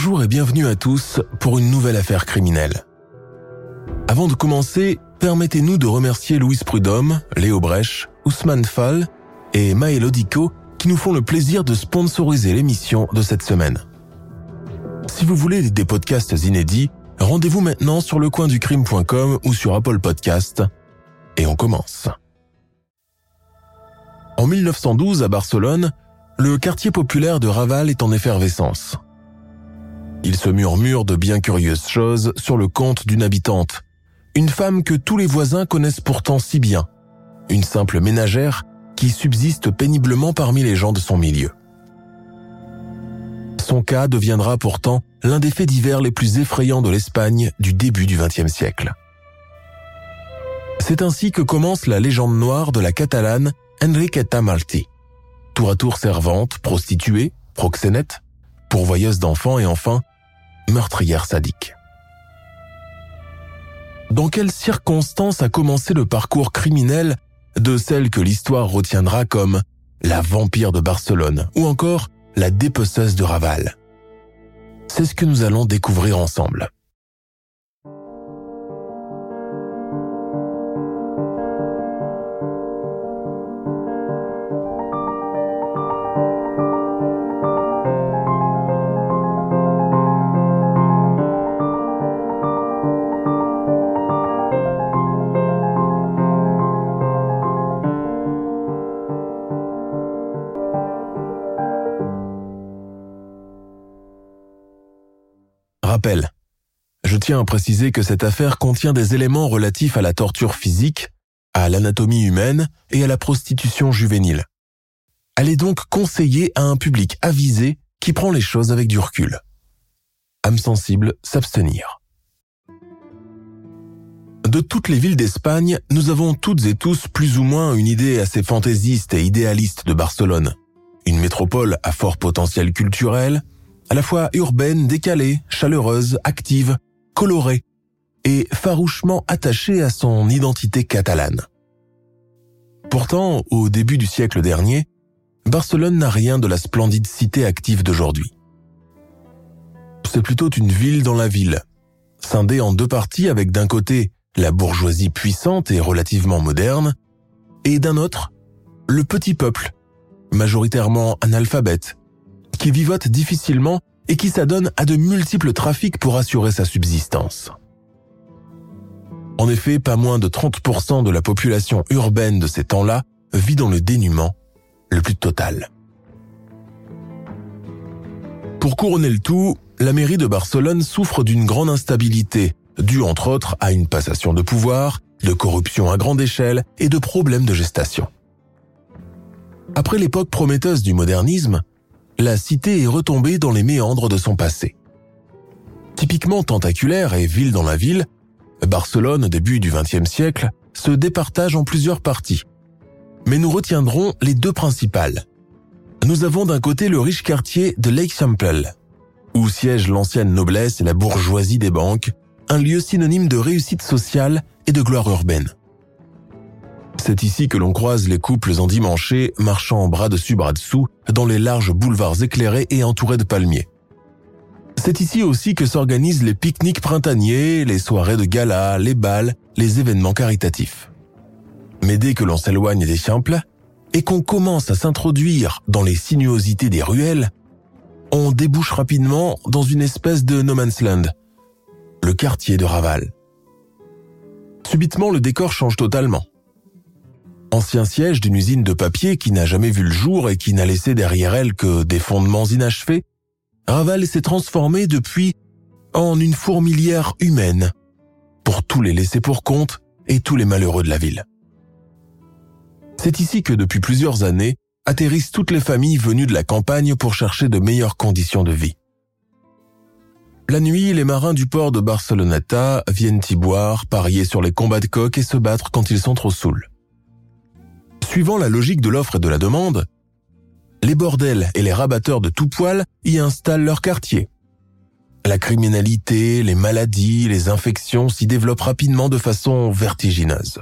Bonjour et bienvenue à tous pour une nouvelle affaire criminelle. Avant de commencer, permettez-nous de remercier Louise Prudhomme, Léo Brech, Ousmane Fall et Maël Odico qui nous font le plaisir de sponsoriser l'émission de cette semaine. Si vous voulez des podcasts inédits, rendez-vous maintenant sur lecoinducrime.com ou sur Apple Podcast. Et on commence. En 1912, à Barcelone, le quartier populaire de Raval est en effervescence. Il se murmure de bien curieuses choses sur le compte d'une habitante, une femme que tous les voisins connaissent pourtant si bien, une simple ménagère qui subsiste péniblement parmi les gens de son milieu. Son cas deviendra pourtant l'un des faits divers les plus effrayants de l'Espagne du début du XXe siècle. C'est ainsi que commence la légende noire de la catalane Enriqueta Martí. Tour à tour servante, prostituée, proxénète, pourvoyeuse d'enfants et enfin meurtrière sadique. Dans quelles circonstances a commencé le parcours criminel de celle que l'histoire retiendra comme la vampire de Barcelone ou encore la dépeceuse de Raval? C'est ce que nous allons découvrir ensemble. Je tiens à préciser que cette affaire contient des éléments relatifs à la torture physique, à l'anatomie humaine et à la prostitution juvénile. Elle est donc conseillée à un public avisé qui prend les choses avec du recul. Âme sensible, s'abstenir. De toutes les villes d'Espagne, nous avons toutes et tous plus ou moins une idée assez fantaisiste et idéaliste de Barcelone. Une métropole à fort potentiel culturel, à la fois urbaine, décalée, chaleureuse, active, colorée et farouchement attachée à son identité catalane. Pourtant, au début du siècle dernier, Barcelone n'a rien de la splendide cité active d'aujourd'hui. C'est plutôt une ville dans la ville, scindée en deux parties avec d'un côté la bourgeoisie puissante et relativement moderne, et d'un autre, le petit peuple, majoritairement analphabète, qui vivote difficilement et qui s'adonne à de multiples trafics pour assurer sa subsistance. En effet, pas moins de 30% de la population urbaine de ces temps-là vit dans le dénuement le plus total. Pour couronner le tout, la mairie de Barcelone souffre d'une grande instabilité, due entre autres à une passation de pouvoir, de corruption à grande échelle et de problèmes de gestation. Après l'époque prometteuse du modernisme, la cité est retombée dans les méandres de son passé. Typiquement tentaculaire et ville dans la ville, Barcelone au début du XXe siècle se départage en plusieurs parties. Mais nous retiendrons les deux principales. Nous avons d'un côté le riche quartier de l'Eixample, où siège l'ancienne noblesse et la bourgeoisie des banques, un lieu synonyme de réussite sociale et de gloire urbaine. C'est ici que l'on croise les couples endimanchés marchant bras dessus bras dessous dans les larges boulevards éclairés et entourés de palmiers. C'est ici aussi que s'organisent les pique-niques printaniers, les soirées de gala, les bals, les événements caritatifs. Mais dès que l'on s'éloigne des simples et qu'on commence à s'introduire dans les sinuosités des ruelles, on débouche rapidement dans une espèce de no man's land, le quartier de Raval. Subitement, le décor change totalement. Ancien siège d'une usine de papier qui n'a jamais vu le jour et qui n'a laissé derrière elle que des fondements inachevés, Raval s'est transformé depuis en une fourmilière humaine pour tous les laissés pour compte et tous les malheureux de la ville. C'est ici que depuis plusieurs années atterrissent toutes les familles venues de la campagne pour chercher de meilleures conditions de vie. La nuit, les marins du port de Barceloneta viennent y boire, parier sur les combats de coq et se battre quand ils sont trop saouls. Suivant la logique de l'offre et de la demande, les bordels et les rabatteurs de tout poil y installent leur quartier. La criminalité, les maladies, les infections s'y développent rapidement de façon vertigineuse.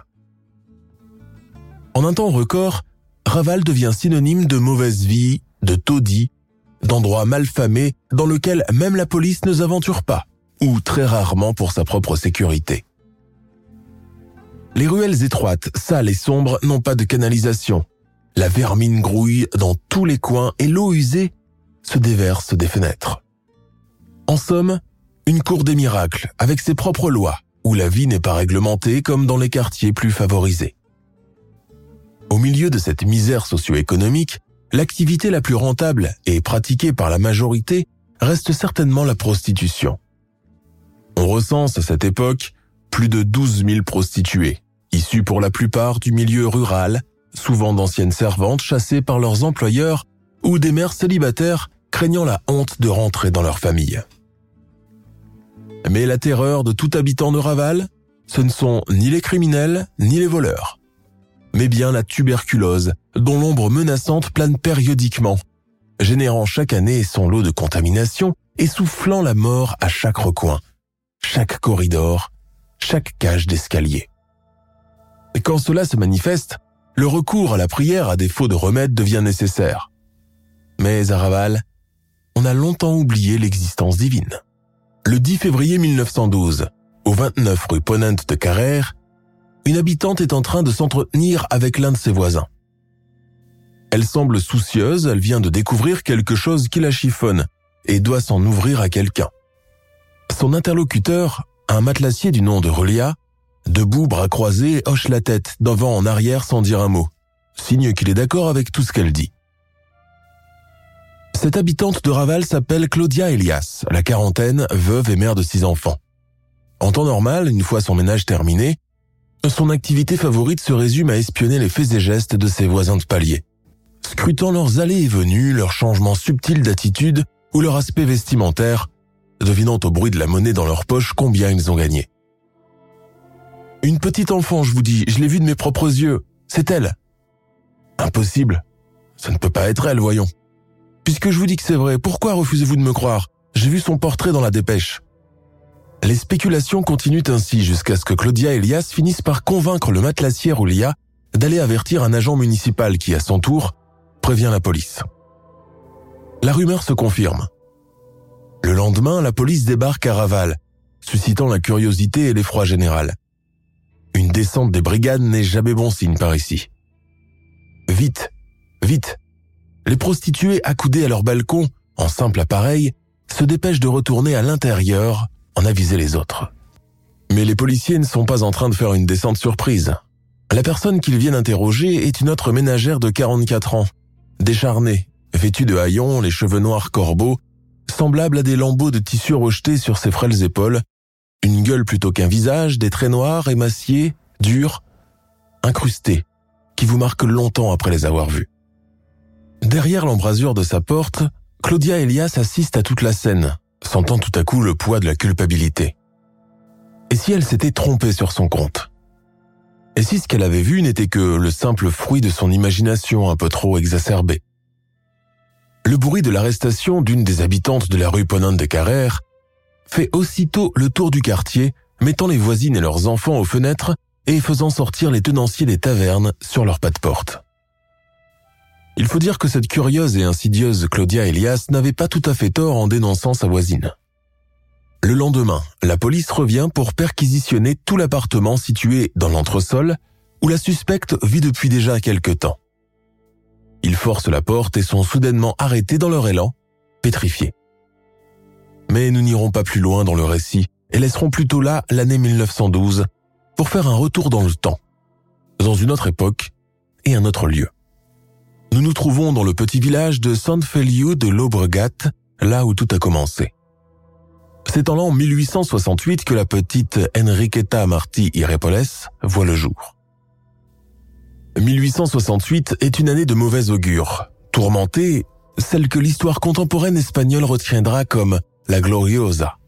En un temps record, Raval devient synonyme de mauvaise vie, de taudis, d'endroits malfamés dans lequel même la police ne s'aventure pas, ou très rarement pour sa propre sécurité. Les ruelles étroites, sales et sombres n'ont pas de canalisation. La vermine grouille dans tous les coins et l'eau usée se déverse des fenêtres. En somme, une cour des miracles avec ses propres lois, où la vie n'est pas réglementée comme dans les quartiers plus favorisés. Au milieu de cette misère socio-économique, l'activité la plus rentable et pratiquée par la majorité reste certainement la prostitution. On recense à cette époque plus de 12 000 prostituées, issues pour la plupart du milieu rural, souvent d'anciennes servantes chassées par leurs employeurs ou des mères célibataires craignant la honte de rentrer dans leur famille. Mais la terreur de tout habitant de Raval, ce ne sont ni les criminels ni les voleurs mais bien la tuberculose, dont l'ombre menaçante plane périodiquement, générant chaque année son lot de contamination et soufflant la mort à chaque recoin, chaque corridor, chaque cage d'escalier. Quand cela se manifeste, le recours à la prière à défaut de remède devient nécessaire. Mais à Raval, on a longtemps oublié l'existence divine. Le 10 février 1912, au 29 rue Ponente de Carrère, une habitante est en train de s'entretenir avec l'un de ses voisins. Elle semble soucieuse, elle vient de découvrir quelque chose qui la chiffonne et doit s'en ouvrir à quelqu'un. Son interlocuteur, un matelassier du nom de Relia, debout, bras croisés, hoche la tête d'avant en arrière sans dire un mot, signe qu'il est d'accord avec tout ce qu'elle dit. Cette habitante de Raval s'appelle Claudia Elias, la quarantaine, veuve et mère de six enfants. En temps normal, une fois son ménage terminé, son activité favorite se résume à espionner les faits et gestes de ses voisins de palier, scrutant leurs allées et venues, leurs changements subtils d'attitude ou leur aspect vestimentaire, devinant au bruit de la monnaie dans leur poche combien ils ont gagné. Une petite enfant, je vous dis, je l'ai vue de mes propres yeux, c'est elle. Impossible. Ça ne peut pas être elle, voyons. Puisque je vous dis que c'est vrai, pourquoi refusez-vous de me croire? J'ai vu son portrait dans la dépêche. Les spéculations continuent ainsi jusqu'à ce que Claudia Elias finisse par convaincre le matelassier Roulia d'aller avertir un agent municipal qui, à son tour, prévient la police. La rumeur se confirme. Le lendemain, la police débarque à Raval, suscitant la curiosité et l'effroi général. Une descente des brigades n'est jamais bon signe par ici. Vite, vite. Les prostituées accoudées à leur balcon, en simple appareil, se dépêchent de retourner à l'intérieur en aviser les autres. Mais les policiers ne sont pas en train de faire une descente surprise. La personne qu'ils viennent interroger est une autre ménagère de 44 ans, décharnée, vêtue de haillons, les cheveux noirs corbeaux, semblable à des lambeaux de tissu rejetés sur ses frêles épaules, une gueule plutôt qu'un visage, des traits noirs, émaciés, durs, incrustés, qui vous marquent longtemps après les avoir vus. Derrière l'embrasure de sa porte, Claudia Elias assiste à toute la scène, sentant tout à coup le poids de la culpabilité. Et si elle s'était trompée sur son compte? Et si ce qu'elle avait vu n'était que le simple fruit de son imagination un peu trop exacerbée? Le bruit de l'arrestation d'une des habitantes de la rue Ponante de Carrère fait aussitôt le tour du quartier, mettant les voisines et leurs enfants aux fenêtres et faisant sortir les tenanciers des tavernes sur leurs pas de porte. Il faut dire que cette curieuse et insidieuse Claudia Elias n'avait pas tout à fait tort en dénonçant sa voisine. Le lendemain, la police revient pour perquisitionner tout l'appartement situé dans l'entresol où la suspecte vit depuis déjà quelque temps. Ils forcent la porte et sont soudainement arrêtés dans leur élan, pétrifiés. Mais nous n'irons pas plus loin dans le récit et laisserons plutôt là l'année 1912 pour faire un retour dans le temps, dans une autre époque et un autre lieu. Nous nous trouvons dans le petit village de San Feliu de l'Aubregat, là où tout a commencé. C'est en l'an 1868 que la petite Enriqueta Martí Irepoles voit le jour. 1868 est une année de mauvais augure, tourmentée, celle que l'histoire contemporaine espagnole retiendra comme la Gloriosa,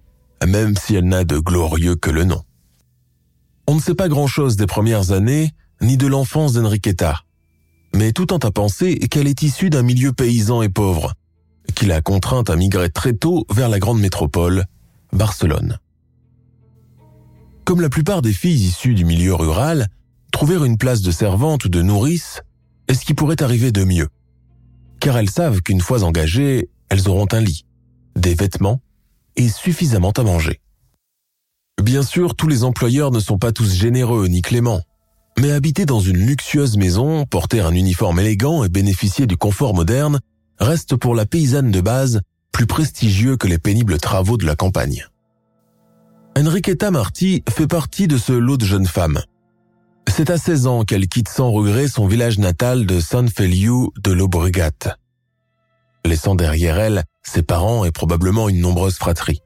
même si elle n'a de glorieux que le nom. On ne sait pas grand-chose des premières années, ni de l'enfance d'Enriqueta, mais tout en à penser qu'elle est issue d'un milieu paysan et pauvre, qui l'a contrainte à migrer très tôt vers la grande métropole, Barcelone. Comme la plupart des filles issues du milieu rural, trouver une place de servante ou de nourrice est ce qui pourrait arriver de mieux. Car elles savent qu'une fois engagées, elles auront un lit, des vêtements et suffisamment à manger. Bien sûr, tous les employeurs ne sont pas tous généreux ni cléments, mais habiter dans une luxueuse maison, porter un uniforme élégant et bénéficier du confort moderne reste pour la paysanne de base plus prestigieux que les pénibles travaux de la campagne. Enriqueta Marti fait partie de ce lot de jeunes femmes. C'est à 16 ans qu'elle quitte sans regret son village natal de San Feliu de l'Obregat, laissant derrière elle ses parents et probablement une nombreuse fratrie.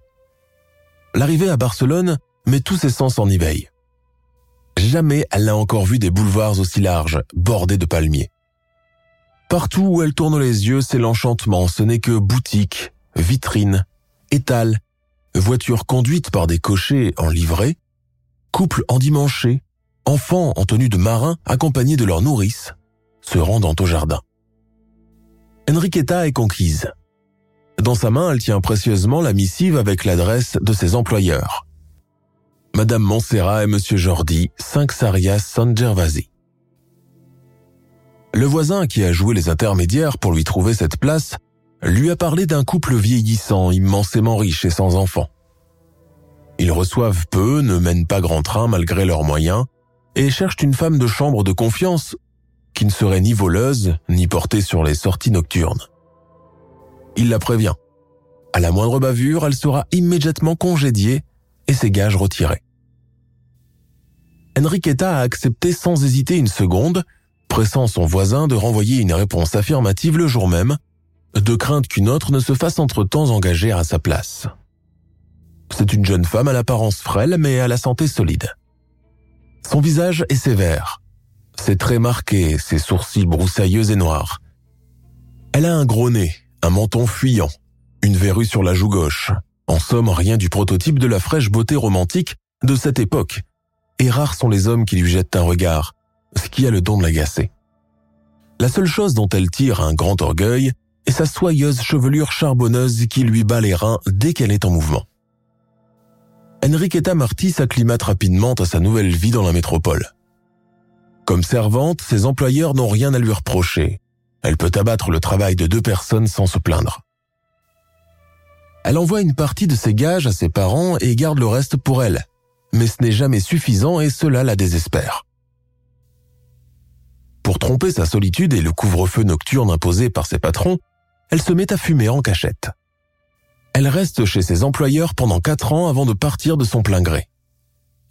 L'arrivée à Barcelone met tous ses sens en éveil. Jamais elle n'a encore vu des boulevards aussi larges, bordés de palmiers. Partout où elle tourne les yeux, c'est l'enchantement, ce n'est que boutiques, vitrines, étals, voitures conduites par des cochers en livrée, couples endimanchés, enfants en tenue de marin accompagnés de leurs nourrices, se rendant au jardin. Enriqueta est conquise. Dans sa main, elle tient précieusement la missive avec l'adresse de ses employeurs. Madame Montserrat et Monsieur Jordi, 5 Sarias San Gervasi. Le voisin qui a joué les intermédiaires pour lui trouver cette place lui a parlé d'un couple vieillissant, immensément riche et sans enfants. Ils reçoivent peu, ne mènent pas grand train malgré leurs moyens, et cherchent une femme de chambre de confiance qui ne serait ni voleuse, ni portée sur les sorties nocturnes. Il la prévient. À la moindre bavure, elle sera immédiatement congédiée et ses gages retirés. Enriqueta a accepté sans hésiter une seconde pressant son voisin de renvoyer une réponse affirmative le jour même, de crainte qu'une autre ne se fasse entre-temps engager à sa place. C'est une jeune femme à l'apparence frêle mais à la santé solide. Son visage est sévère, ses traits marqués, ses sourcils broussailleux et noirs. Elle a un gros nez, un menton fuyant, une verrue sur la joue gauche, en somme rien du prototype de la fraîche beauté romantique de cette époque, et rares sont les hommes qui lui jettent un regard, ce qui a le don de l'agacer. La seule chose dont elle tire un grand orgueil est sa soyeuse chevelure charbonneuse qui lui bat les reins dès qu'elle est en mouvement. Enriqueta Marty s'acclimate rapidement à sa nouvelle vie dans la métropole. Comme servante, ses employeurs n'ont rien à lui reprocher. Elle peut abattre le travail de deux personnes sans se plaindre. Elle envoie une partie de ses gages à ses parents et garde le reste pour elle. Mais ce n'est jamais suffisant et cela la désespère. Pour tromper sa solitude et le couvre-feu nocturne imposé par ses patrons, elle se met à fumer en cachette. Elle reste chez ses employeurs pendant quatre ans avant de partir de son plein gré.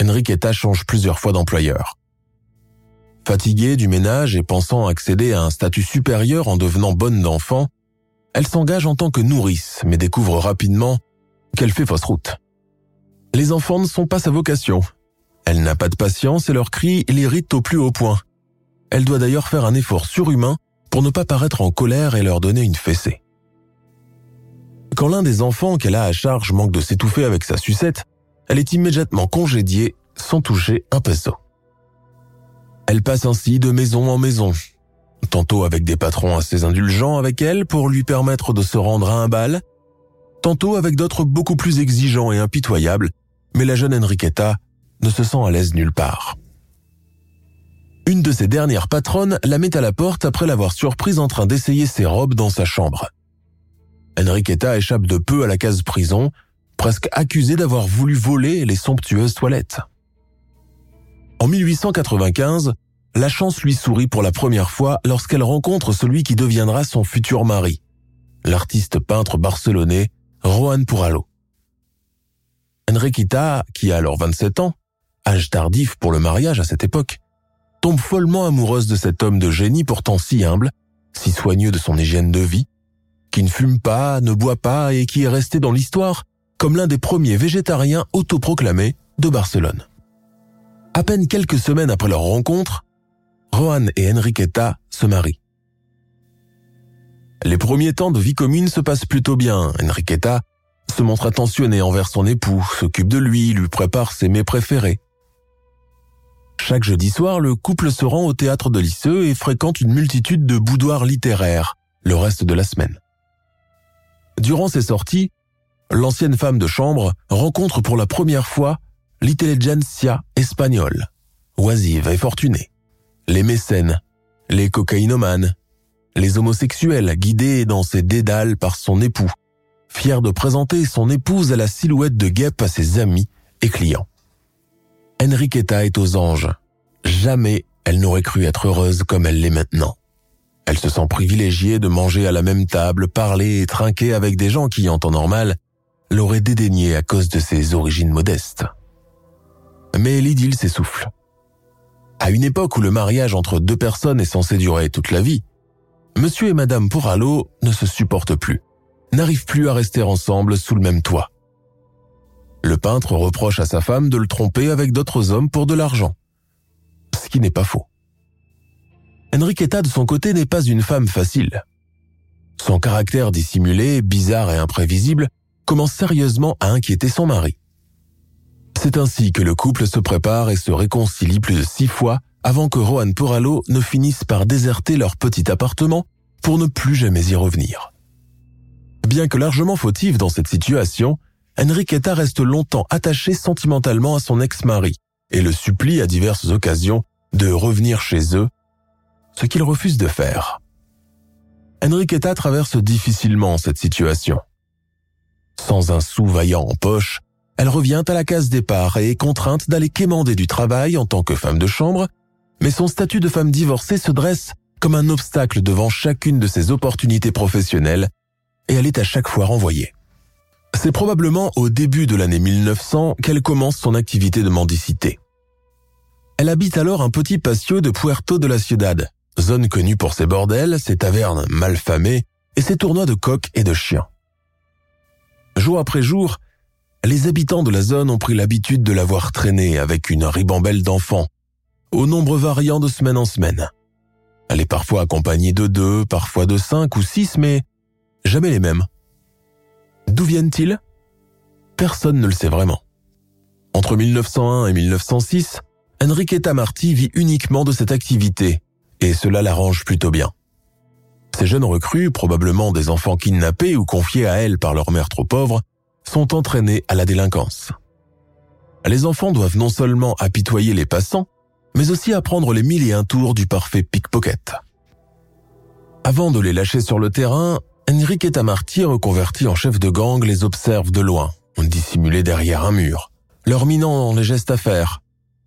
Enriqueta change plusieurs fois d'employeur. Fatiguée du ménage et pensant accéder à un statut supérieur en devenant bonne d'enfant, elle s'engage en tant que nourrice mais découvre rapidement qu'elle fait fausse route. Les enfants ne sont pas sa vocation. Elle n'a pas de patience et leurs cris l'irritent au plus haut point. Elle doit d'ailleurs faire un effort surhumain pour ne pas paraître en colère et leur donner une fessée. Quand l'un des enfants qu'elle a à charge manque de s'étouffer avec sa sucette, elle est immédiatement congédiée sans toucher un peso. Elle passe ainsi de maison en maison, tantôt avec des patrons assez indulgents avec elle pour lui permettre de se rendre à un bal, tantôt avec d'autres beaucoup plus exigeants et impitoyables, mais la jeune Enriqueta ne se sent à l'aise nulle part. Une de ses dernières patronnes la met à la porte après l'avoir surprise en train d'essayer ses robes dans sa chambre. Enriqueta échappe de peu à la case prison, presque accusée d'avoir voulu voler les somptueuses toilettes. En 1895, la chance lui sourit pour la première fois lorsqu'elle rencontre celui qui deviendra son futur mari, l'artiste peintre barcelonais Juan Puralo. Enriqueta, qui a alors 27 ans, âge tardif pour le mariage à cette époque, tombe follement amoureuse de cet homme de génie pourtant si humble, si soigneux de son hygiène de vie, qui ne fume pas, ne boit pas et qui est resté dans l'histoire comme l'un des premiers végétariens autoproclamés de Barcelone. À peine quelques semaines après leur rencontre, Rohan et Enriqueta se marient. Les premiers temps de vie commune se passent plutôt bien. Enriqueta se montre attentionnée envers son époux, s'occupe de lui, lui prépare ses mets préférés. Chaque jeudi soir, le couple se rend au théâtre de Lisseux et fréquente une multitude de boudoirs littéraires le reste de la semaine. Durant ces sorties, l'ancienne femme de chambre rencontre pour la première fois l'intelligentsia espagnole, oisive et fortunée, les mécènes, les cocaïnomanes, les homosexuels guidés dans ses dédales par son époux, fier de présenter son épouse à la silhouette de guêpe à ses amis et clients. Enriqueta est aux anges. Jamais elle n'aurait cru être heureuse comme elle l'est maintenant. Elle se sent privilégiée de manger à la même table, parler et trinquer avec des gens qui, en temps normal, l'auraient dédaigné à cause de ses origines modestes. Mais l'idylle s'essouffle. À une époque où le mariage entre deux personnes est censé durer toute la vie, Monsieur et Madame Poralo ne se supportent plus, n'arrivent plus à rester ensemble sous le même toit. Le peintre reproche à sa femme de le tromper avec d'autres hommes pour de l'argent. Ce qui n'est pas faux. Enriqueta, de son côté, n'est pas une femme facile. Son caractère dissimulé, bizarre et imprévisible commence sérieusement à inquiéter son mari. C'est ainsi que le couple se prépare et se réconcilie plus de six fois avant que Rohan Poralo ne finisse par déserter leur petit appartement pour ne plus jamais y revenir. Bien que largement fautive dans cette situation, Enriqueta reste longtemps attachée sentimentalement à son ex-mari et le supplie à diverses occasions de revenir chez eux, ce qu'il refuse de faire. Enriqueta traverse difficilement cette situation. Sans un sou vaillant en poche, elle revient à la case départ et est contrainte d'aller quémander du travail en tant que femme de chambre, mais son statut de femme divorcée se dresse comme un obstacle devant chacune de ses opportunités professionnelles et elle est à chaque fois renvoyée. C'est probablement au début de l'année 1900 qu'elle commence son activité de mendicité. Elle habite alors un petit patio de Puerto de la Ciudad, zone connue pour ses bordels, ses tavernes mal famées et ses tournois de coqs et de chiens. Jour après jour, les habitants de la zone ont pris l'habitude de la voir traîner avec une ribambelle d'enfants, au nombre variant de semaine en semaine. Elle est parfois accompagnée de deux, parfois de cinq ou six, mais jamais les mêmes. D'où viennent-ils? Personne ne le sait vraiment. Entre 1901 et 1906, Enriqueta Marti vit uniquement de cette activité, et cela l'arrange plutôt bien. Ces jeunes recrues, probablement des enfants kidnappés ou confiés à elle par leur mère trop pauvre, sont entraînés à la délinquance. Les enfants doivent non seulement apitoyer les passants, mais aussi apprendre les mille et un tours du parfait pickpocket. Avant de les lâcher sur le terrain, Enriqueta Marty, reconverti en chef de gang, les observe de loin, dissimulés derrière un mur, leur minant les gestes à faire,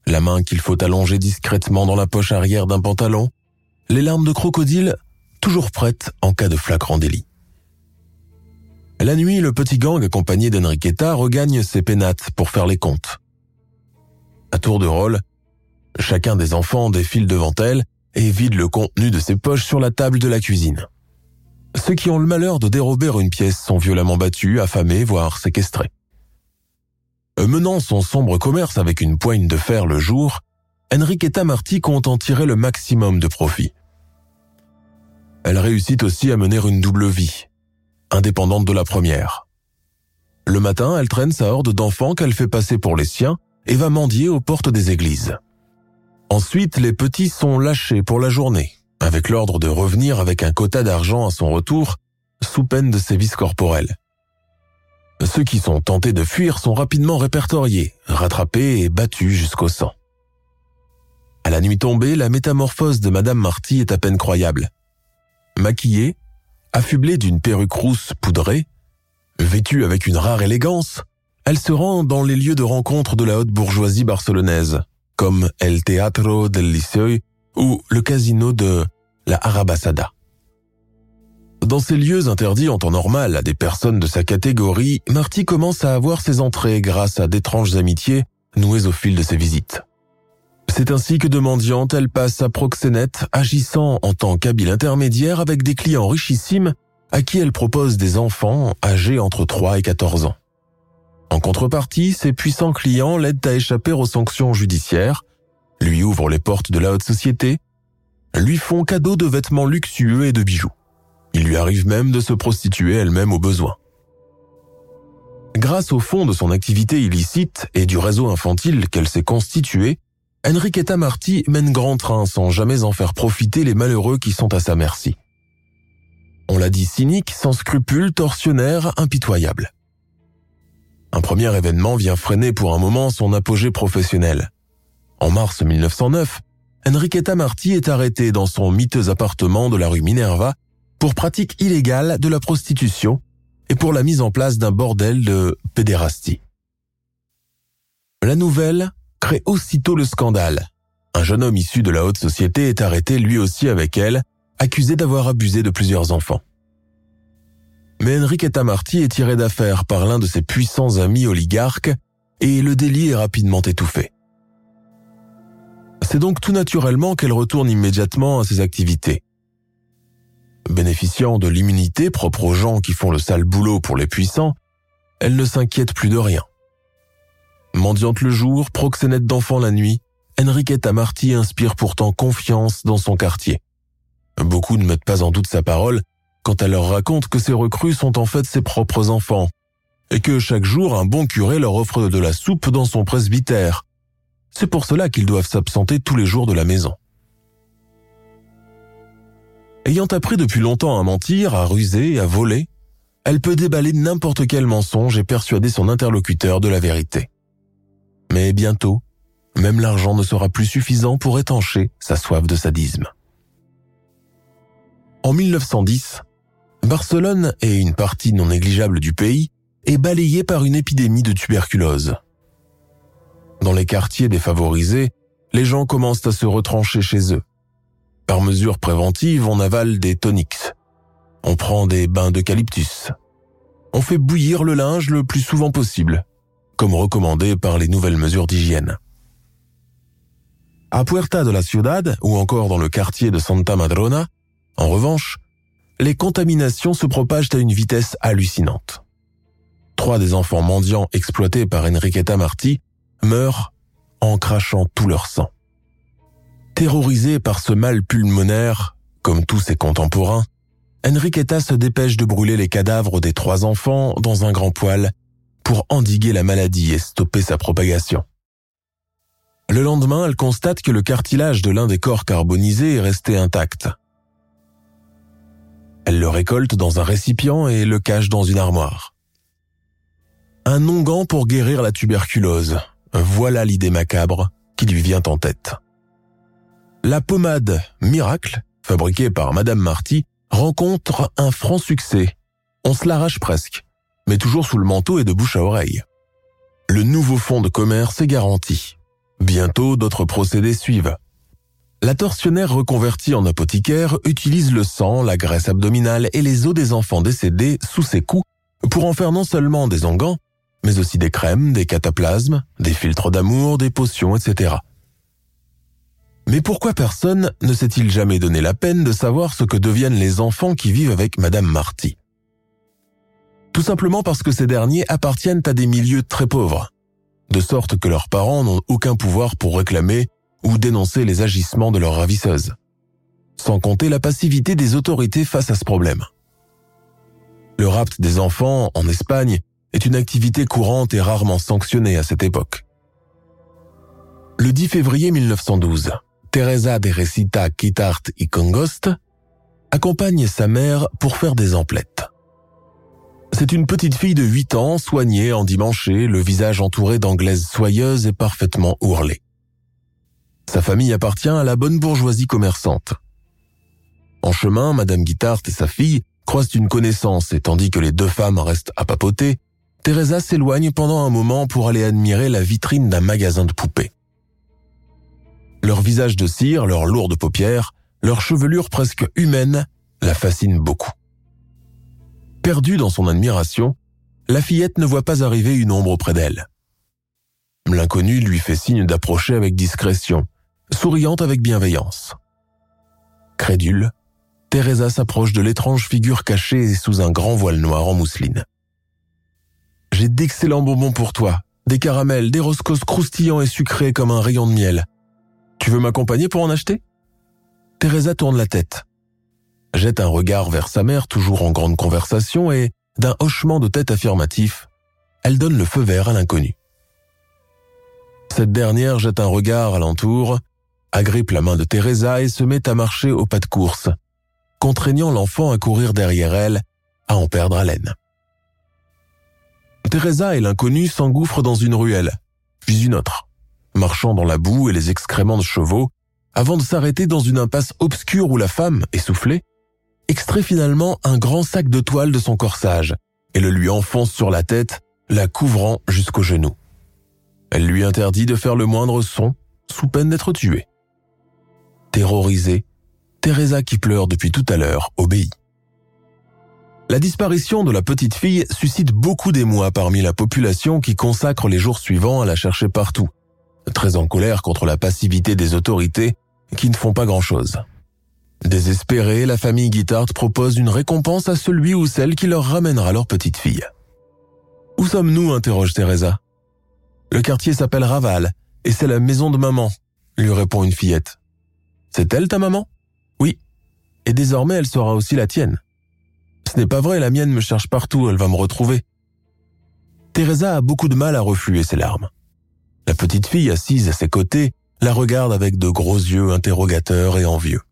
la main qu'il faut allonger discrètement dans la poche arrière d'un pantalon, les larmes de crocodile toujours prêtes en cas de flagrant délit. La nuit, le petit gang accompagné d'Enriqueta regagne ses pénates pour faire les comptes. À tour de rôle, chacun des enfants défile devant elle et vide le contenu de ses poches sur la table de la cuisine. Ceux qui ont le malheur de dérober une pièce sont violemment battus, affamés, voire séquestrés. Menant son sombre commerce avec une poigne de fer le jour, Enriqueta Marty compte en tirer le maximum de profit. Elle réussit aussi à mener une double vie, indépendante de la première. Le matin, elle traîne sa horde d'enfants qu'elle fait passer pour les siens et va mendier aux portes des églises. Ensuite, les petits sont lâchés pour la journée, avec l'ordre de revenir avec un quota d'argent à son retour, sous peine de sévices corporels. Ceux qui sont tentés de fuir sont rapidement répertoriés, rattrapés et battus jusqu'au sang. À la nuit tombée, la métamorphose de Madame Marty est à peine croyable. Maquillée, affublée d'une perruque rousse poudrée, vêtue avec une rare élégance, elle se rend dans les lieux de rencontre de la haute bourgeoisie barcelonaise, comme El Teatro del Liceu ou le casino de la Arabasada. Dans ces lieux interdits en temps normal à des personnes de sa catégorie, Marty commence à avoir ses entrées grâce à d'étranges amitiés nouées au fil de ses visites. C'est ainsi que de mendiante, elle passe à proxénète, agissant en tant qu'habile intermédiaire avec des clients richissimes à qui elle propose des enfants âgés entre 3 et 14 ans. En contrepartie, ses puissants clients l'aident à échapper aux sanctions judiciaires, lui ouvrent les portes de la haute société, lui font cadeau de vêtements luxueux et de bijoux. Il lui arrive même de se prostituer elle-même au besoin. Grâce au fond de son activité illicite et du réseau infantile qu'elle s'est constitué, Enriqueta Marty mène grand train sans jamais en faire profiter les malheureux qui sont à sa merci. On l'a dit cynique, sans scrupules, tortionnaire, impitoyable. Un premier événement vient freiner pour un moment son apogée professionnel. En mars 1909, Enriqueta Marty est arrêtée dans son miteux appartement de la rue Minerva pour pratique illégale de la prostitution et pour la mise en place d'un bordel de pédérastie. La nouvelle crée aussitôt le scandale. Un jeune homme issu de la haute société est arrêté lui aussi avec elle, accusé d'avoir abusé de plusieurs enfants. Mais Enriqueta Marty est tiré d'affaire par l'un de ses puissants amis oligarques et le délit est rapidement étouffé. C'est donc tout naturellement qu'elle retourne immédiatement à ses activités. Bénéficiant de l'immunité propre aux gens qui font le sale boulot pour les puissants, elle ne s'inquiète plus de rien. Mendiante le jour, proxénète d'enfants la nuit, Enriqueta Marty inspire pourtant confiance dans son quartier. Beaucoup ne mettent pas en doute sa parole quand elle leur raconte que ses recrues sont en fait ses propres enfants, et que chaque jour un bon curé leur offre de la soupe dans son presbytère. C'est pour cela qu'ils doivent s'absenter tous les jours de la maison. Ayant appris depuis longtemps à mentir, à ruser, à voler, elle peut déballer n'importe quel mensonge et persuader son interlocuteur de la vérité. Mais bientôt, même l'argent ne sera plus suffisant pour étancher sa soif de sadisme. En 1910, Barcelone et une partie non négligeable du pays est balayée par une épidémie de tuberculose. Dans les quartiers défavorisés, les gens commencent à se retrancher chez eux. Par mesure préventive, on avale des tonics. On prend des bains d'eucalyptus. On fait bouillir le linge le plus souvent possible, comme recommandé par les nouvelles mesures d'hygiène. À Puerta de la Ciudad, ou encore dans le quartier de Santa Madrona, en revanche, les contaminations se propagent à une vitesse hallucinante. Trois des enfants mendiants exploités par Enriqueta Marty meurent en crachant tout leur sang. Terrorisé par ce mal pulmonaire, comme tous ses contemporains, Enriqueta se dépêche de brûler les cadavres des trois enfants dans un grand poêle pour endiguer la maladie et stopper sa propagation. Le lendemain, elle constate que le cartilage de l'un des corps carbonisés est resté intact. Elle le récolte dans un récipient et le cache dans une armoire. Un onguent pour guérir la tuberculose. Voilà l'idée macabre qui lui vient en tête. La pommade Miracle, fabriquée par Madame Marty, rencontre un franc succès. On se l'arrache presque, mais toujours sous le manteau et de bouche à oreille. Le nouveau fonds de commerce est garanti. Bientôt, d'autres procédés suivent. La tortionnaire reconvertie en apothicaire utilise le sang, la graisse abdominale et les os des enfants décédés sous ses coups pour en faire non seulement des onguents, mais aussi des crèmes, des cataplasmes, des filtres d'amour, des potions, etc. Mais pourquoi personne ne s'est-il jamais donné la peine de savoir ce que deviennent les enfants qui vivent avec Madame Marty? Tout simplement parce que ces derniers appartiennent à des milieux très pauvres, de sorte que leurs parents n'ont aucun pouvoir pour réclamer ou dénoncer les agissements de leurs ravisseuses, sans compter la passivité des autorités face à ce problème. Le rapt des enfants en Espagne est une activité courante et rarement sanctionnée à cette époque. Le 10 février 1912, Teresa de Recita Quitart y Congost accompagne sa mère pour faire des emplettes. C'est une petite fille de 8 ans, soignée, endimanchée, le visage entouré d'anglaises soyeuses et parfaitement ourlée. Sa famille appartient à la bonne bourgeoisie commerçante. En chemin, Madame Guitart et sa fille croisent une connaissance et tandis que les deux femmes restent à papoter, Teresa s'éloigne pendant un moment pour aller admirer la vitrine d'un magasin de poupées. Leur visage de cire, leurs lourdes paupières, leur chevelure presque humaine la fascinent beaucoup. Perdue dans son admiration, la fillette ne voit pas arriver une ombre auprès d'elle. L'inconnu lui fait signe d'approcher avec discrétion, souriante avec bienveillance. Crédule, Teresa s'approche de l'étrange figure cachée sous un grand voile noir en mousseline. J'ai d'excellents bonbons pour toi, des caramels, des roscos croustillants et sucrés comme un rayon de miel. Tu veux m'accompagner pour en acheter? Teresa tourne la tête, jette un regard vers sa mère toujours en grande conversation et, d'un hochement de tête affirmatif, elle donne le feu vert à l'inconnu. Cette dernière jette un regard alentour, agrippe la main de Teresa et se met à marcher au pas de course, contraignant l'enfant à courir derrière elle, à en perdre haleine. Teresa et l'inconnu s'engouffrent dans une ruelle, puis une autre, marchant dans la boue et les excréments de chevaux, avant de s'arrêter dans une impasse obscure où la femme, essoufflée, extrait finalement un grand sac de toile de son corsage et le lui enfonce sur la tête, la couvrant jusqu'aux genoux. Elle lui interdit de faire le moindre son, sous peine d'être tuée. Terrorisée, Teresa qui pleure depuis tout à l'heure obéit. La disparition de la petite fille suscite beaucoup d'émoi parmi la population qui consacre les jours suivants à la chercher partout, très en colère contre la passivité des autorités qui ne font pas grand-chose. Désespérée, la famille Guittard propose une récompense à celui ou celle qui leur ramènera leur petite fille. Où sommes-nous interroge Teresa. Le quartier s'appelle Raval, et c'est la maison de maman, lui répond une fillette. C'est elle ta maman? Oui. Et désormais elle sera aussi la tienne. Ce n'est pas vrai, la mienne me cherche partout, elle va me retrouver. Teresa a beaucoup de mal à refluer ses larmes. La petite fille assise à ses côtés la regarde avec de gros yeux interrogateurs et envieux.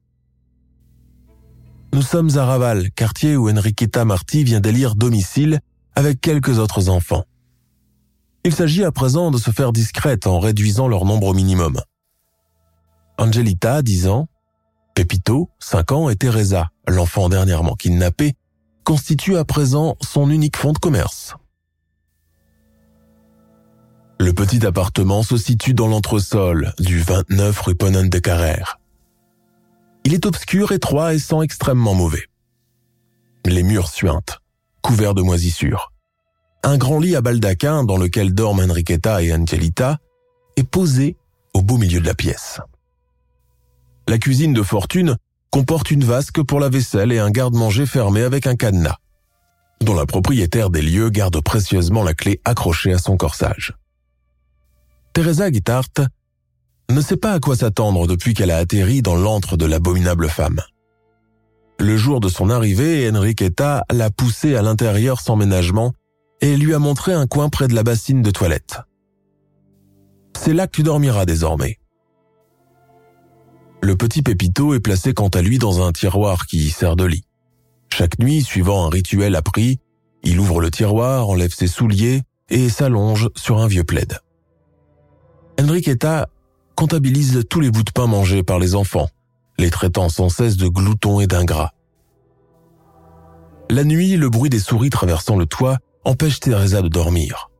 Nous sommes à Raval, quartier où Enriqueta Marty vient d'élire domicile avec quelques autres enfants. Il s'agit à présent de se faire discrète en réduisant leur nombre au minimum. Angelita, 10 ans, Pepito, 5 ans et Teresa, l'enfant dernièrement kidnappé, constituent à présent son unique fonds de commerce. Le petit appartement se situe dans l'entresol du 29 rue Ponen de Carrère. Il est obscur, étroit et sent extrêmement mauvais. Les murs suintent, couverts de moisissures. Un grand lit à baldaquin dans lequel dorment Enriqueta et Angelita est posé au beau milieu de la pièce. La cuisine de fortune comporte une vasque pour la vaisselle et un garde-manger fermé avec un cadenas, dont la propriétaire des lieux garde précieusement la clé accrochée à son corsage. Teresa Guitart ne sait pas à quoi s'attendre depuis qu'elle a atterri dans l'antre de l'abominable femme. Le jour de son arrivée, Enriqueta l'a poussée à l'intérieur sans ménagement et lui a montré un coin près de la bassine de toilette. C'est là que tu dormiras désormais. Le petit Pépito est placé quant à lui dans un tiroir qui sert de lit. Chaque nuit, suivant un rituel appris, il ouvre le tiroir, enlève ses souliers et s'allonge sur un vieux plaid. Enriqueta comptabilise tous les bouts de pain mangés par les enfants, les traitant sans cesse de gloutons et d'ingrats. La nuit, le bruit des souris traversant le toit empêche Teresa de dormir.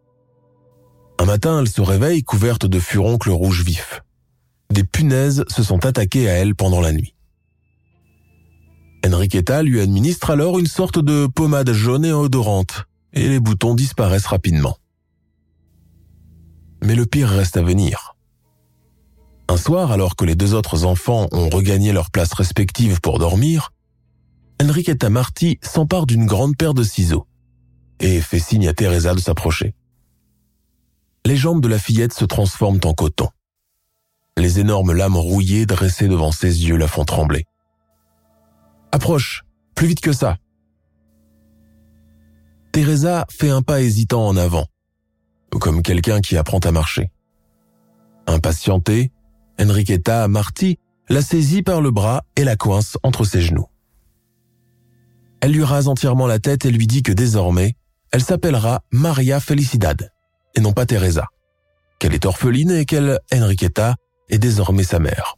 Un matin, elle se réveille couverte de furoncles rouges vifs. Des punaises se sont attaquées à elle pendant la nuit. Enriqueta lui administre alors une sorte de pommade jaune et odorante, et les boutons disparaissent rapidement. Mais le pire reste à venir. Un soir, alors que les deux autres enfants ont regagné leurs places respectives pour dormir, Enriqueta Marty s'empare d'une grande paire de ciseaux et fait signe à Teresa de s'approcher. Les jambes de la fillette se transforment en coton. Les énormes lames rouillées dressées devant ses yeux la font trembler. Approche, plus vite que ça. Teresa fait un pas hésitant en avant, comme quelqu'un qui apprend à marcher. Impatientée, Enriqueta Marty la saisit par le bras et la coince entre ses genoux. Elle lui rase entièrement la tête et lui dit que désormais, elle s'appellera Maria Felicidad et non pas Teresa, qu'elle est orpheline et qu'elle, Enriqueta, est désormais sa mère.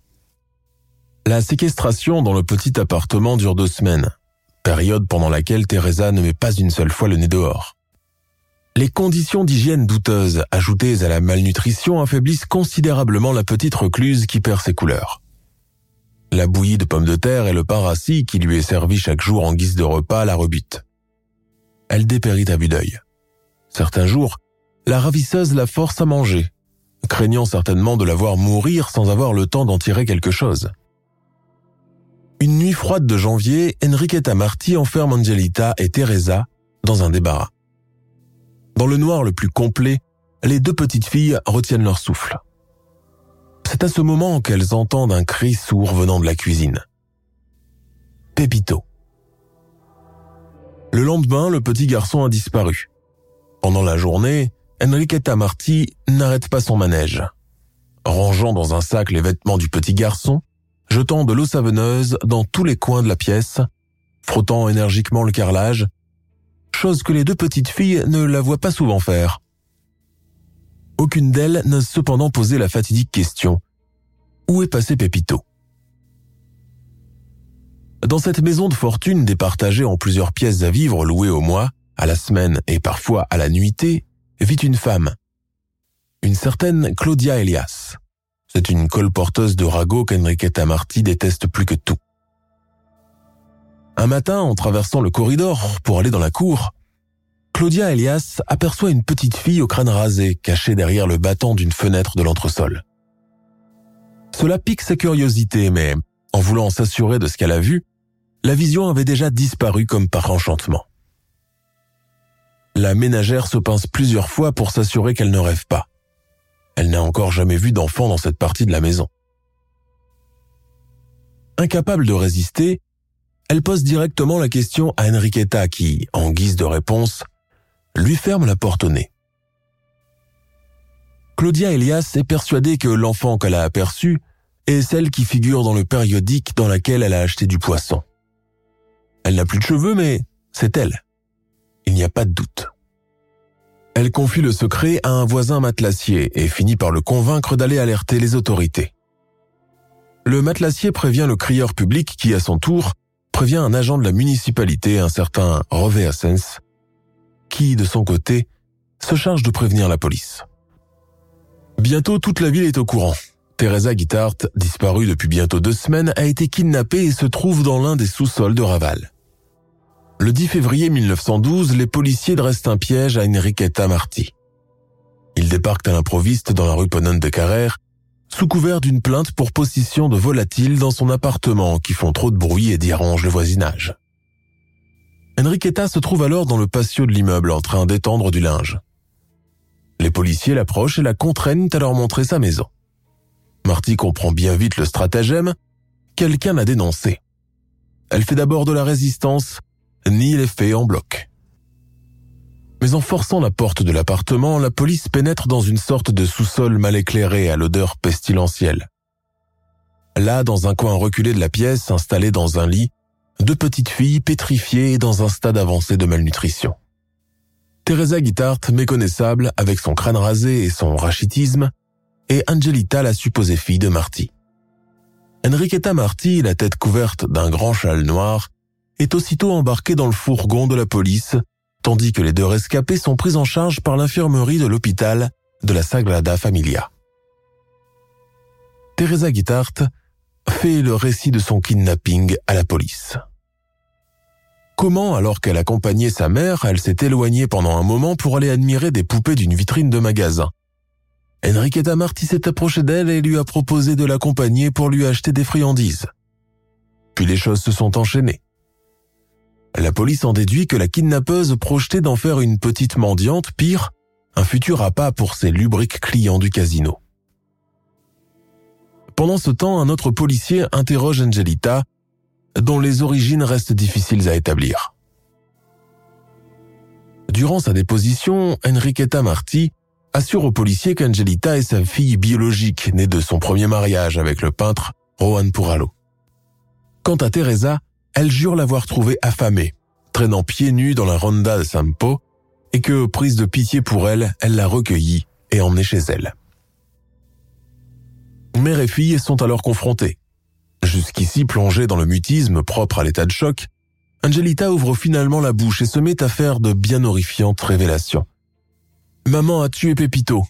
La séquestration dans le petit appartement dure deux semaines, période pendant laquelle Teresa ne met pas une seule fois le nez dehors. Les conditions d'hygiène douteuses ajoutées à la malnutrition affaiblissent considérablement la petite recluse qui perd ses couleurs. La bouillie de pommes de terre et le pain rassis qui lui est servi chaque jour en guise de repas la rebutent. Elle dépérit à vue d'œil. Certains jours, la ravisseuse la force à manger, craignant certainement de la voir mourir sans avoir le temps d'en tirer quelque chose. Une nuit froide de janvier, Enriqueta Marty enferme Angelita et Teresa dans un débarras. Dans le noir le plus complet, les deux petites filles retiennent leur souffle. C'est à ce moment qu'elles entendent un cri sourd venant de la cuisine. Pépito. Le lendemain, le petit garçon a disparu. Pendant la journée, Enriqueta Marty n'arrête pas son manège. Rangeant dans un sac les vêtements du petit garçon, jetant de l'eau savonneuse dans tous les coins de la pièce, frottant énergiquement le carrelage, chose que les deux petites filles ne la voient pas souvent faire. Aucune d'elles n'ose cependant poser la fatidique question. Où est passé Pépito Dans cette maison de fortune départagée en plusieurs pièces à vivre louées au mois, à la semaine et parfois à la nuitée, vit une femme. Une certaine Claudia Elias. C'est une colporteuse de ragots qu'Enriqueta Marty déteste plus que tout. Un matin, en traversant le corridor pour aller dans la cour, Claudia Elias aperçoit une petite fille au crâne rasé cachée derrière le battant d'une fenêtre de l'entresol. Cela pique sa curiosité, mais en voulant s'assurer de ce qu'elle a vu, la vision avait déjà disparu comme par enchantement. La ménagère se pince plusieurs fois pour s'assurer qu'elle ne rêve pas. Elle n'a encore jamais vu d'enfant dans cette partie de la maison. Incapable de résister, elle pose directement la question à Enriqueta qui, en guise de réponse, lui ferme la porte au nez. Claudia Elias est persuadée que l'enfant qu'elle a aperçu est celle qui figure dans le périodique dans laquelle elle a acheté du poisson. Elle n'a plus de cheveux, mais c'est elle. Il n'y a pas de doute. Elle confie le secret à un voisin matelassier et finit par le convaincre d'aller alerter les autorités. Le matelassier prévient le crieur public qui, à son tour, prévient un agent de la municipalité, un certain Rové Assens, qui, de son côté, se charge de prévenir la police. Bientôt toute la ville est au courant. Teresa Guitart, disparue depuis bientôt deux semaines, a été kidnappée et se trouve dans l'un des sous-sols de Raval. Le 10 février 1912, les policiers dressent un piège à Enriqueta Marty. Ils débarquent à l'improviste dans la rue Ponon de Carrère, sous couvert d'une plainte pour possession de volatiles dans son appartement qui font trop de bruit et dérangent le voisinage. Enriqueta se trouve alors dans le patio de l'immeuble en train d'étendre du linge. Les policiers l'approchent et la contraignent à leur montrer sa maison. Marty comprend bien vite le stratagème. Quelqu'un l'a dénoncé. Elle fait d'abord de la résistance, nie les faits en bloc. Mais en forçant la porte de l'appartement, la police pénètre dans une sorte de sous-sol mal éclairé à l'odeur pestilentielle. Là, dans un coin reculé de la pièce, installé dans un lit, deux petites filles pétrifiées et dans un stade avancé de malnutrition. Teresa Guitart, méconnaissable, avec son crâne rasé et son rachitisme, et Angelita, la supposée fille de Marty. Enriqueta Marty, la tête couverte d'un grand châle noir, est aussitôt embarquée dans le fourgon de la police, tandis que les deux rescapés sont pris en charge par l'infirmerie de l'hôpital de la Sagrada Familia. Teresa Guitart fait le récit de son kidnapping à la police. Comment, alors qu'elle accompagnait sa mère, elle s'est éloignée pendant un moment pour aller admirer des poupées d'une vitrine de magasin Enriqueta Marty s'est approchée d'elle et lui a proposé de l'accompagner pour lui acheter des friandises. Puis les choses se sont enchaînées. La police en déduit que la kidnappeuse projetait d'en faire une petite mendiante, pire, un futur appât pour ses lubriques clients du casino. Pendant ce temps, un autre policier interroge Angelita, dont les origines restent difficiles à établir. Durant sa déposition, Enriqueta Marty assure aux policiers qu'Angelita est sa fille biologique née de son premier mariage avec le peintre Juan Puralo. Quant à Teresa, elle jure l'avoir trouvée affamée, traînant pieds nus dans la ronda de Sampo, et que, prise de pitié pour elle, elle l'a recueillie et emmenée chez elle. Mère et fille sont alors confrontées. Jusqu'ici plongée dans le mutisme propre à l'état de choc, Angelita ouvre finalement la bouche et se met à faire de bien horrifiantes révélations. Maman a tué Pépito.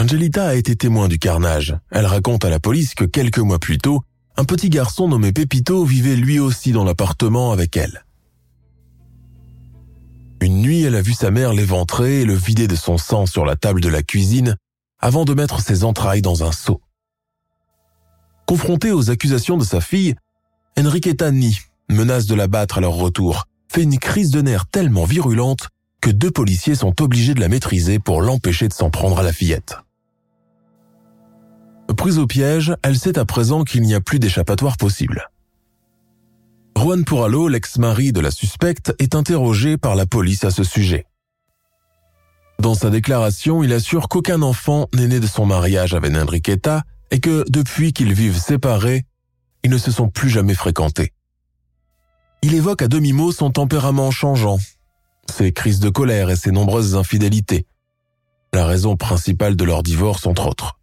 Angelita a été témoin du carnage. Elle raconte à la police que quelques mois plus tôt, un petit garçon nommé Pépito vivait lui aussi dans l'appartement avec elle. Une nuit, elle a vu sa mère l'éventrer et le vider de son sang sur la table de la cuisine avant de mettre ses entrailles dans un seau. Confrontée aux accusations de sa fille, Enriqueta nie, menace de la battre à leur retour, fait une crise de nerfs tellement virulente que deux policiers sont obligés de la maîtriser pour l'empêcher de s'en prendre à la fillette. Prise au piège, elle sait à présent qu'il n'y a plus d'échappatoire possible. Juan Puralo, l'ex-mari de la suspecte, est interrogé par la police à ce sujet. Dans sa déclaration, il assure qu'aucun enfant n'est né de son mariage avec Enriqueta et que depuis qu'ils vivent séparés, ils ne se sont plus jamais fréquentés. Il évoque à demi-mot son tempérament changeant, ses crises de colère et ses nombreuses infidélités, la raison principale de leur divorce entre autres.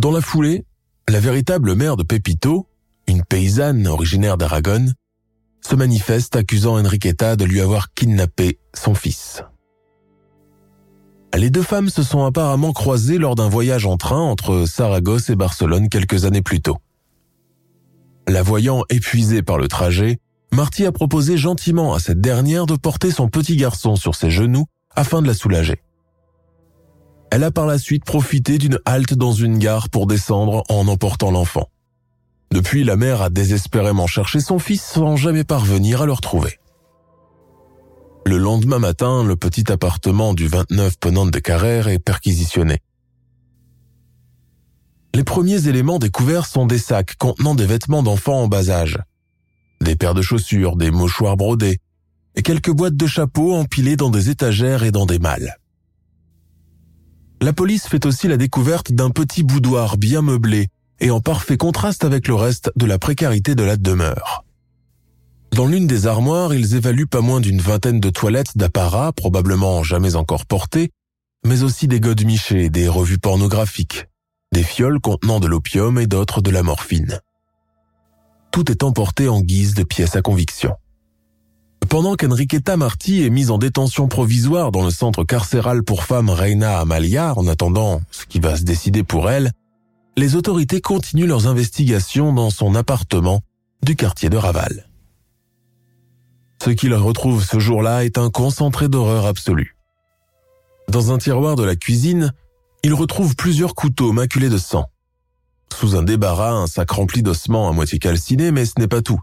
Dans la foulée, la véritable mère de Pepito, une paysanne originaire d'Aragon, se manifeste accusant Enriqueta de lui avoir kidnappé son fils. Les deux femmes se sont apparemment croisées lors d'un voyage en train entre Saragosse et Barcelone quelques années plus tôt. La voyant épuisée par le trajet, Marty a proposé gentiment à cette dernière de porter son petit garçon sur ses genoux afin de la soulager. Elle a par la suite profité d'une halte dans une gare pour descendre en emportant l'enfant. Depuis, la mère a désespérément cherché son fils sans jamais parvenir à le retrouver. Le lendemain matin, le petit appartement du 29 Ponente de Carrère est perquisitionné. Les premiers éléments découverts sont des sacs contenant des vêtements d'enfants en bas âge, des paires de chaussures, des mouchoirs brodés, et quelques boîtes de chapeaux empilées dans des étagères et dans des malles. La police fait aussi la découverte d'un petit boudoir bien meublé et en parfait contraste avec le reste de la précarité de la demeure. Dans l'une des armoires, ils évaluent pas moins d'une vingtaine de toilettes d'apparat probablement jamais encore portées, mais aussi des godemichés, des revues pornographiques, des fioles contenant de l'opium et d'autres de la morphine. Tout est emporté en guise de pièces à conviction. Pendant qu'Enriqueta Marti est mise en détention provisoire dans le centre carcéral pour femmes Reina Amalia en attendant ce qui va se décider pour elle, les autorités continuent leurs investigations dans son appartement du quartier de Raval. Ce qu'ils retrouvent ce jour-là est un concentré d'horreur absolue. Dans un tiroir de la cuisine, ils retrouvent plusieurs couteaux maculés de sang. Sous un débarras, un sac rempli d'ossements à moitié calcinés, mais ce n'est pas tout.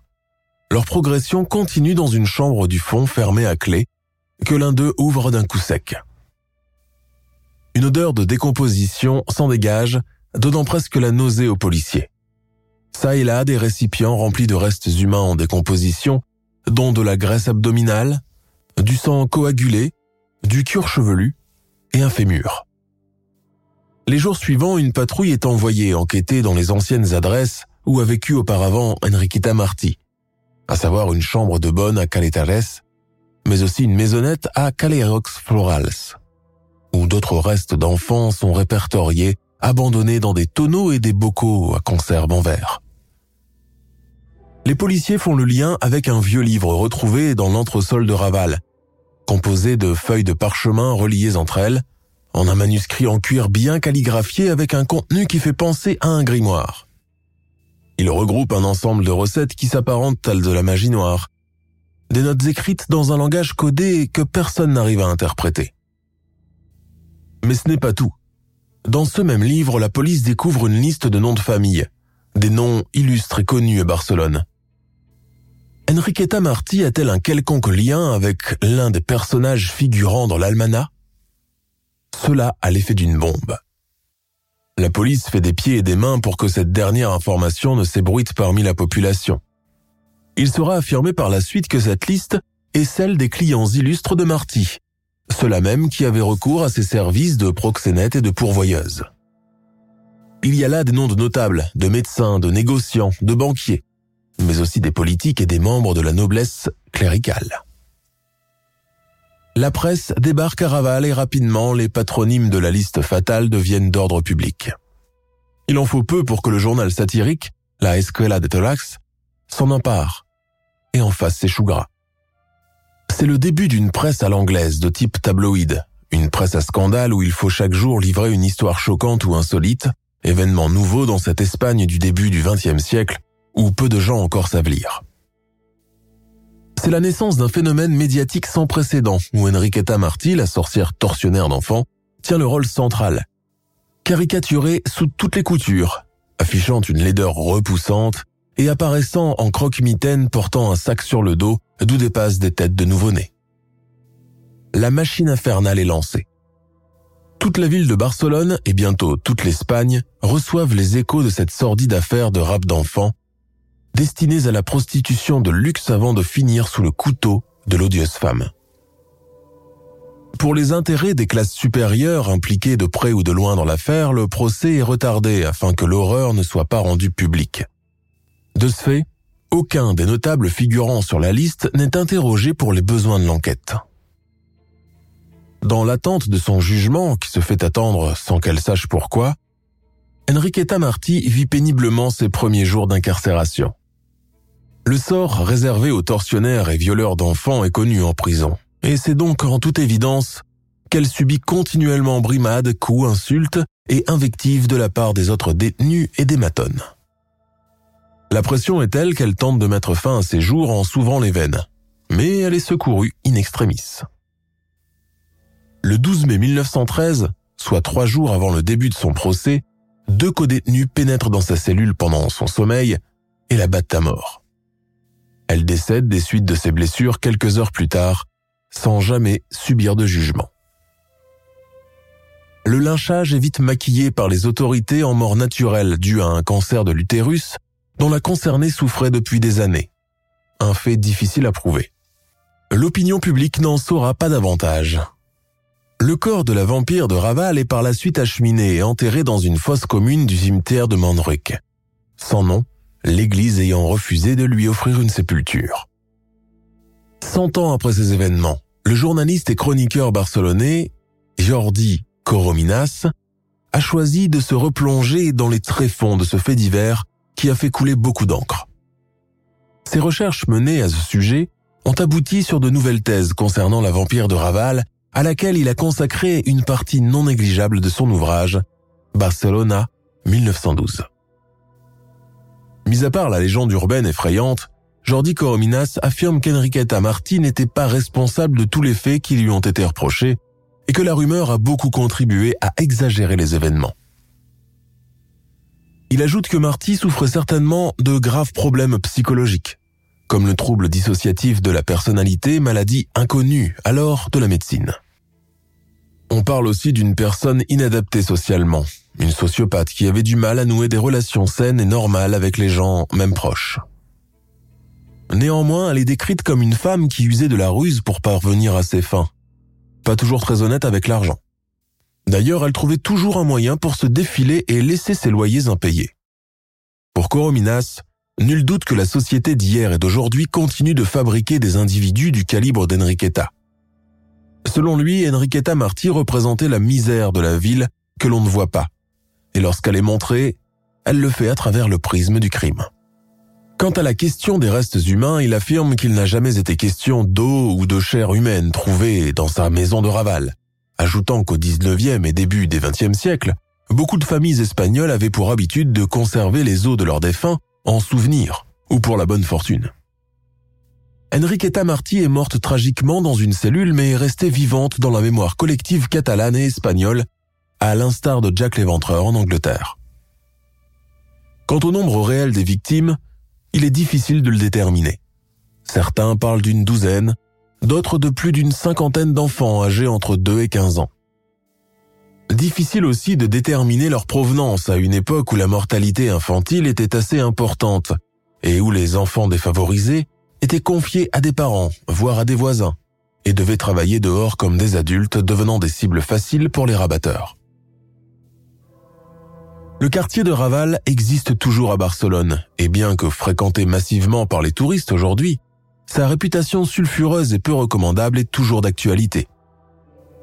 Leur progression continue dans une chambre du fond fermée à clé, que l'un d'eux ouvre d'un coup sec. Une odeur de décomposition s'en dégage, donnant presque la nausée aux policiers. Ça et là, des récipients remplis de restes humains en décomposition, dont de la graisse abdominale, du sang coagulé, du cuir chevelu et un fémur. Les jours suivants, une patrouille est envoyée enquêter dans les anciennes adresses où a vécu auparavant Enriqueta Marti, à savoir une chambre de bonne à Caletares, mais aussi une maisonnette à Calerox Florals, où d'autres restes d'enfants sont répertoriés abandonnés dans des tonneaux et des bocaux à conserve en verre. Les policiers font le lien avec un vieux livre retrouvé dans l'entresol de Raval, composé de feuilles de parchemin reliées entre elles, en un manuscrit en cuir bien calligraphié avec un contenu qui fait penser à un grimoire. Il regroupe un ensemble de recettes qui s'apparentent à de la magie noire, des notes écrites dans un langage codé que personne n'arrive à interpréter. Mais ce n'est pas tout. Dans ce même livre, la police découvre une liste de noms de famille, des noms illustres et connus à Barcelone. Enriqueta Marti a-t-elle un quelconque lien avec l'un des personnages figurant dans l'almanach? Cela a l'effet d'une bombe. La police fait des pieds et des mains pour que cette dernière information ne s'ébruite parmi la population. Il sera affirmé par la suite que cette liste est celle des clients illustres de Marty, ceux-là même qui avaient recours à ses services de proxénète et de pourvoyeuse. Il y a là des noms de notables, de médecins, de négociants, de banquiers, mais aussi des politiques et des membres de la noblesse cléricale. La presse débarque à Raval et rapidement les patronymes de la liste fatale deviennent d'ordre public. Il en faut peu pour que le journal satirique, la Escuela de Thorax, s'en empare et en fasse ses choux gras. C'est le début d'une presse à l'anglaise de type tabloïd, une presse à scandale où il faut chaque jour livrer une histoire choquante ou insolite, événement nouveau dans cette Espagne du début du XXe siècle où peu de gens encore savent lire. C'est la naissance d'un phénomène médiatique sans précédent où Enriqueta Marti, la sorcière tortionnaire d'enfants, tient le rôle central. Caricaturée sous toutes les coutures, affichant une laideur repoussante et apparaissant en croque-mitaine portant un sac sur le dos d'où dépassent des têtes de nouveau-nés. la machine infernale est lancée. Toute la ville de Barcelone et bientôt toute l'Espagne reçoivent les échos de cette sordide affaire de rap d'enfants, destinée à la prostitution de luxe avant de finir sous le couteau de l'odieuse femme. Pour les intérêts des classes supérieures impliquées de près ou de loin dans l'affaire, le procès est retardé afin que l'horreur ne soit pas rendue publique. De ce fait, aucun des notables figurant sur la liste n'est interrogé pour les besoins de l'enquête. Dans l'attente de son jugement, qui se fait attendre sans qu'elle sache pourquoi, Enriqueta Marti vit péniblement ses premiers jours d'incarcération. Le sort réservé aux tortionnaires et violeurs d'enfants est connu en prison et c'est donc en toute évidence qu'elle subit continuellement brimades, coups, insultes et invectives de la part des autres détenus et des matonnes. La pression est telle qu'elle tente de mettre fin à ses jours en s'ouvrant les veines, mais elle est secourue in extremis. Le 12 mai 1913, soit trois jours avant le début de son procès, deux codétenus pénètrent dans sa cellule pendant son sommeil et la battent à mort. Elle décède des suites de ses blessures quelques heures plus tard sans jamais subir de jugement. Le lynchage est vite maquillé par les autorités en mort naturelle due à un cancer de l'utérus dont la concernée souffrait depuis des années. Un fait difficile à prouver. L'opinion publique n'en saura pas davantage. Le corps de la vampire de Raval est par la suite acheminé et enterré dans une fosse commune du cimetière de Manruc. Sans nom, l'église ayant refusé de lui offrir une sépulture. Cent ans après ces événements, le journaliste et chroniqueur barcelonais Jordi Corominas a choisi de se replonger dans les tréfonds de ce fait divers qui a fait couler beaucoup d'encre. Ses recherches menées à ce sujet ont abouti sur de nouvelles thèses concernant la vampire de Raval, à laquelle il a consacré une partie non négligeable de son ouvrage, Barcelona 1912. Mis à part la légende urbaine effrayante, Jordi Corominas affirme qu'Enriqueta Marti n'était pas responsable de tous les faits qui lui ont été reprochés et que la rumeur a beaucoup contribué à exagérer les événements. Il ajoute que Marty souffre certainement de graves problèmes psychologiques, comme le trouble dissociatif de la personnalité, maladie inconnue alors de la médecine. On parle aussi d'une personne inadaptée socialement, une sociopathe qui avait du mal à nouer des relations saines et normales avec les gens, même proches. Néanmoins, elle est décrite comme une femme qui usait de la ruse pour parvenir à ses fins. Pas toujours très honnête avec l'argent. D'ailleurs, elle trouvait toujours un moyen pour se défiler et laisser ses loyers impayés. Pour Corominas, nul doute que la société d'hier et d'aujourd'hui continue de fabriquer des individus du calibre d'Enriqueta. Selon lui, Enriqueta Marty représentait la misère de la ville que l'on ne voit pas. Et lorsqu'elle est montrée, elle le fait à travers le prisme du crime. Quant à la question des restes humains, il affirme qu'il n'a jamais été question d'eau ou de chair humaine trouvée dans sa maison de Raval, ajoutant qu'au 19e et début des 20e siècles, beaucoup de familles espagnoles avaient pour habitude de conserver les os de leurs défunts en souvenir ou pour la bonne fortune. Enriqueta Martí est morte tragiquement dans une cellule mais est restée vivante dans la mémoire collective catalane et espagnole, à l'instar de Jack l'Éventreur en Angleterre. Quant au nombre réel des victimes, il est difficile de le déterminer. Certains parlent d'une douzaine, d'autres de plus d'une cinquantaine d'enfants âgés entre 2 et 15 ans. Difficile aussi de déterminer leur provenance à une époque où la mortalité infantile était assez importante et où les enfants défavorisés étaient confiés à des parents, voire à des voisins, et devaient travailler dehors comme des adultes devenant des cibles faciles pour les rabatteurs. Le quartier de Raval existe toujours à Barcelone, et bien que fréquenté massivement par les touristes aujourd'hui, sa réputation sulfureuse et peu recommandable est toujours d'actualité.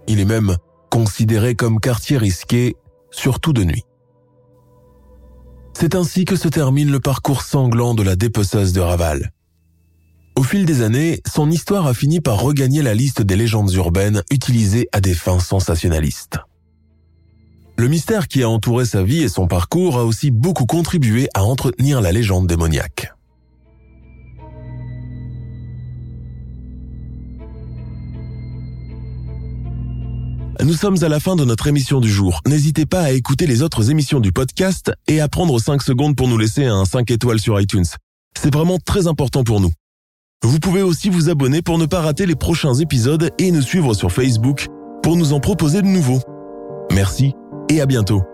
Il est même considéré comme quartier risqué, surtout de nuit. C'est ainsi que se termine le parcours sanglant de la dépeceuse de Raval. Au fil des années, son histoire a fini par regagner la liste des légendes urbaines utilisées à des fins sensationnalistes. Le mystère qui a entouré sa vie et son parcours a aussi beaucoup contribué à entretenir la légende démoniaque. Nous sommes à la fin de notre émission du jour. N'hésitez pas à écouter les autres émissions du podcast et à prendre 5 secondes pour nous laisser un 5 étoiles sur iTunes. C'est vraiment très important pour nous. Vous pouvez aussi vous abonner pour ne pas rater les prochains épisodes et nous suivre sur Facebook pour nous en proposer de nouveaux. Merci et à bientôt.